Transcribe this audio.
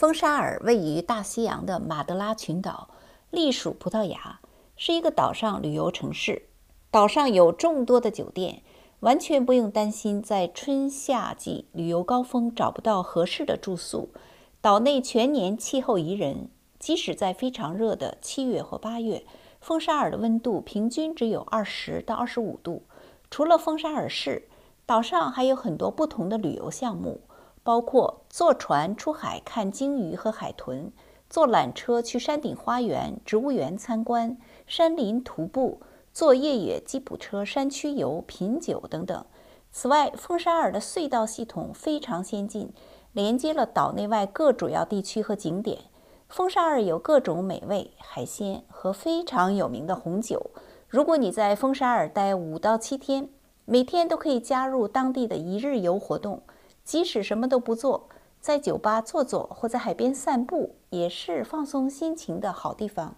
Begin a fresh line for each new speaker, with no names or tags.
风沙尔位于大西洋的马德拉群岛，隶属葡萄牙，是一个岛上旅游城市。岛上有众多的酒店，完全不用担心在春夏季旅游高峰找不到合适的住宿。岛内全年气候宜人，即使在非常热的七月或八月，风沙尔的温度平均只有二十到二十五度。除了风沙尔市，岛上还有很多不同的旅游项目。包括坐船出海看鲸鱼和海豚，坐缆车去山顶花园、植物园参观，山林徒步，坐越野吉普车山区游、品酒等等。此外，风沙尔的隧道系统非常先进，连接了岛内外各主要地区和景点。风沙尔有各种美味海鲜和非常有名的红酒。如果你在风沙尔待五到七天，每天都可以加入当地的一日游活动。即使什么都不做，在酒吧坐坐或在海边散步，也是放松心情的好地方。